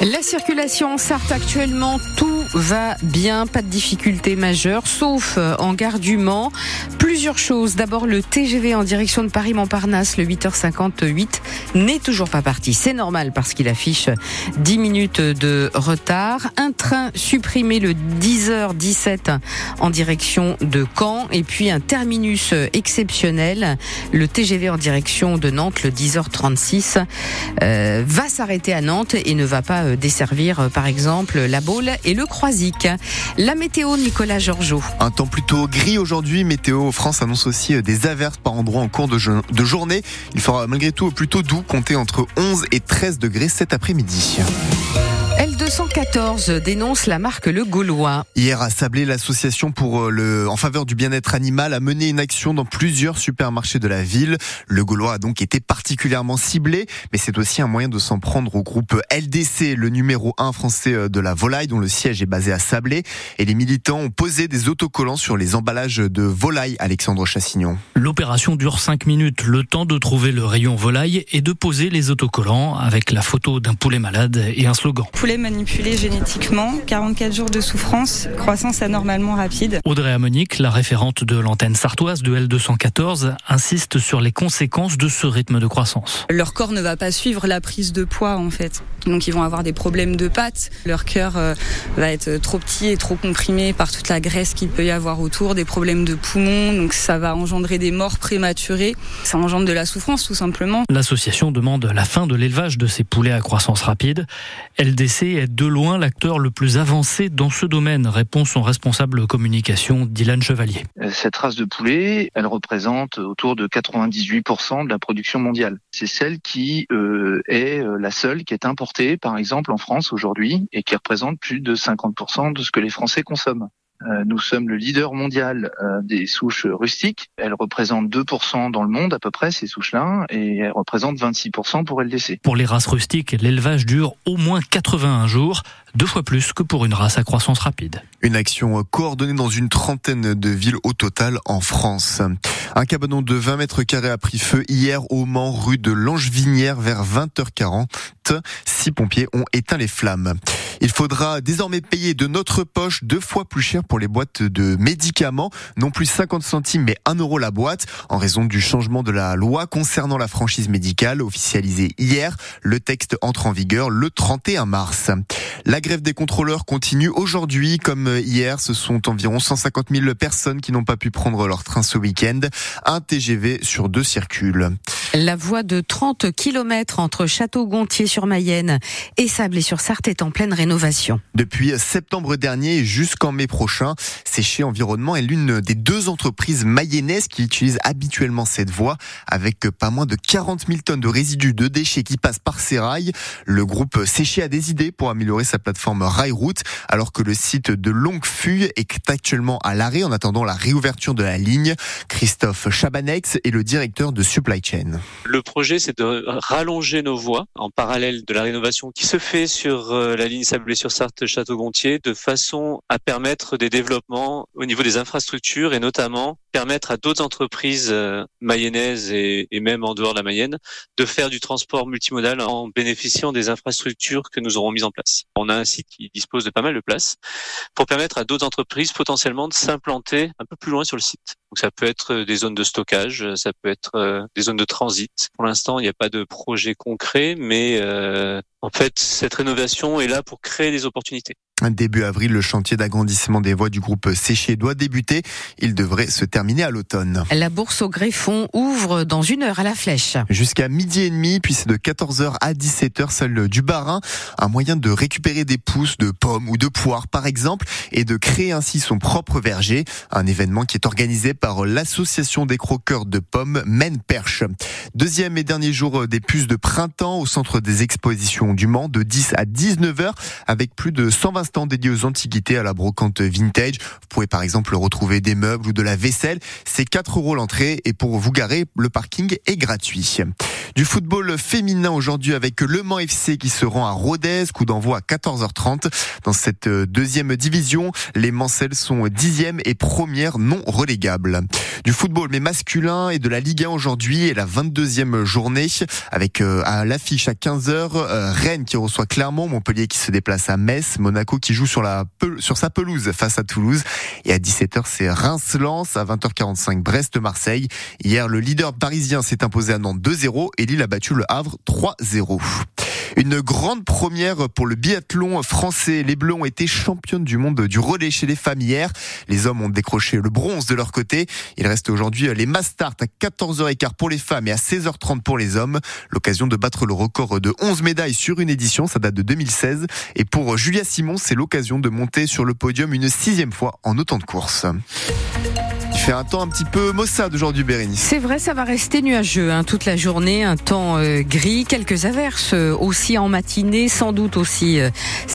La circulation en Sarthe actuellement, tout va bien, pas de difficultés majeures, sauf euh, en gare du Mans. Plusieurs choses. D'abord, le TGV en direction de Paris-Montparnasse, le 8h58, n'est toujours pas parti. C'est normal parce qu'il affiche 10 minutes de retard. Un train supprimé le 10h17 en direction de Caen et puis un terminus exceptionnel, le TGV en direction de Nantes, le 10h36, euh, va s'arrêter à Nantes et ne va pas desservir euh, par exemple la Baule et le Croisic. La météo, Nicolas Georgeot. Un temps plutôt gris aujourd'hui. Météo France annonce aussi euh, des averses par endroits en cours de, de journée. Il fera malgré tout plutôt doux, compter entre 11 et 13 degrés cet après-midi. L214 dénonce la marque Le Gaulois. Hier à Sablé, l'association pour euh, le, en faveur du bien-être animal a mené une action dans plusieurs supermarchés de la ville. Le Gaulois a donc été particulièrement ciblé, mais c'est aussi un moyen de s'en prendre au groupe LDC, le numéro 1 français euh, de la volaille, dont le siège est basé à Sablé. Et les militants ont posé des autocollants sur les emballages de volaille, Alexandre Chassignon. L'opération dure 5 minutes, le temps de trouver le rayon volaille et de poser les autocollants avec la photo d'un poulet malade et un slogan manipulé génétiquement, 44 jours de souffrance, croissance anormalement rapide. Audrey Amonique, la référente de l'antenne sartoise de L214, insiste sur les conséquences de ce rythme de croissance. Leur corps ne va pas suivre la prise de poids en fait. Donc ils vont avoir des problèmes de pattes, leur cœur euh, va être trop petit et trop comprimé par toute la graisse qu'il peut y avoir autour, des problèmes de poumons, donc ça va engendrer des morts prématurées, ça engendre de la souffrance tout simplement. L'association demande la fin de l'élevage de ces poulets à croissance rapide. LDC est de loin l'acteur le plus avancé dans ce domaine, répond son responsable communication Dylan Chevalier. Cette race de poulet, elle représente autour de 98% de la production mondiale. C'est celle qui euh, est euh, la seule qui est importée, par exemple, en France aujourd'hui, et qui représente plus de 50% de ce que les Français consomment. Euh, nous sommes le leader mondial euh, des souches rustiques. Elles représentent 2% dans le monde à peu près, ces souches-là, et elles représentent 26% pour LDC. Pour les races rustiques, l'élevage dure au moins 81 jours, deux fois plus que pour une race à croissance rapide. Une action coordonnée dans une trentaine de villes au total en France. Un cabanon de 20 mètres carrés a pris feu hier au Mans, rue de Langevinière vers 20h40. Six pompiers ont éteint les flammes. Il faudra désormais payer de notre poche deux fois plus cher pour les boîtes de médicaments, non plus 50 centimes mais 1 euro la boîte, en raison du changement de la loi concernant la franchise médicale officialisée hier. Le texte entre en vigueur le 31 mars. La grève des contrôleurs continue aujourd'hui comme hier. Ce sont environ 150 000 personnes qui n'ont pas pu prendre leur train ce week-end. Un TGV sur deux circule. La voie de 30 km entre Château-Gontier-sur-Mayenne et Sablé-sur-Sarthe est en pleine rénovation. Depuis septembre dernier jusqu'en mai prochain, Séché Environnement est l'une des deux entreprises mayennaises qui utilisent habituellement cette voie avec pas moins de 40 000 tonnes de résidus de déchets qui passent par ces rails. Le groupe Séché a des idées pour améliorer sa plateforme Railroute alors que le site de Longuefuy est actuellement à l'arrêt en attendant la réouverture de la ligne. Christophe Chabanex est le directeur de Supply Chain. Le projet, c'est de rallonger nos voies en parallèle de la rénovation qui se fait sur euh, la ligne Sablé-sur-Sarthe Château-Gontier de façon à permettre des développements au niveau des infrastructures et notamment permettre à d'autres entreprises euh, mayennaises et, même en dehors de la Mayenne de faire du transport multimodal en bénéficiant des infrastructures que nous aurons mises en place. On a un site qui dispose de pas mal de place pour permettre à d'autres entreprises potentiellement de s'implanter un peu plus loin sur le site. Donc ça peut être des zones de stockage, ça peut être euh, des zones de transit. Pour l'instant, il n'y a pas de projet concret, mais euh, en fait, cette rénovation est là pour créer des opportunités. Début avril, le chantier d'agrandissement des voies du groupe Séché doit débuter. Il devrait se terminer à l'automne. La bourse au Greffon ouvre dans une heure à la flèche. Jusqu'à midi et demi, puis c'est de 14h à 17h, celle du Barin. Un moyen de récupérer des pousses de pommes ou de poires, par exemple, et de créer ainsi son propre verger. Un événement qui est organisé par l'association des croqueurs de pommes Maine Perche. Deuxième et dernier jour des puces de printemps au centre des expositions du Mans de 10 à 19h avec plus de 120 stand dédié aux antiquités à la brocante vintage. Vous pouvez par exemple retrouver des meubles ou de la vaisselle. C'est 4 euros l'entrée et pour vous garer, le parking est gratuit. Du football féminin aujourd'hui avec Le Mans FC qui se rend à Rodez, coup d'envoi à 14h30. Dans cette deuxième division, les Mancelles sont dixième et première non relégable. Du football mais masculin et de la Ligue 1 aujourd'hui et la 22e journée avec euh, à l'affiche à 15h euh, Rennes qui reçoit Clermont, Montpellier qui se déplace à Metz, Monaco qui joue sur la sur sa pelouse face à Toulouse et à 17h c'est Reims-Lens à 20h45 Brest-Marseille. Hier le leader parisien s'est imposé à Nantes 2-0 et Lille a battu le Havre 3-0. Une grande première pour le biathlon français. Les Bleus ont été championnes du monde du relais chez les femmes hier. Les hommes ont décroché le bronze de leur côté. Il reste aujourd'hui les Mastart à 14h15 pour les femmes et à 16h30 pour les hommes. L'occasion de battre le record de 11 médailles sur une édition. Ça date de 2016. Et pour Julia Simon, c'est l'occasion de monter sur le podium une sixième fois en autant de courses. Fait un temps un petit peu maussade aujourd'hui, Bérénice. C'est vrai, ça va rester nuageux hein, toute la journée, un temps euh, gris, quelques averses euh, aussi en matinée, sans doute aussi euh,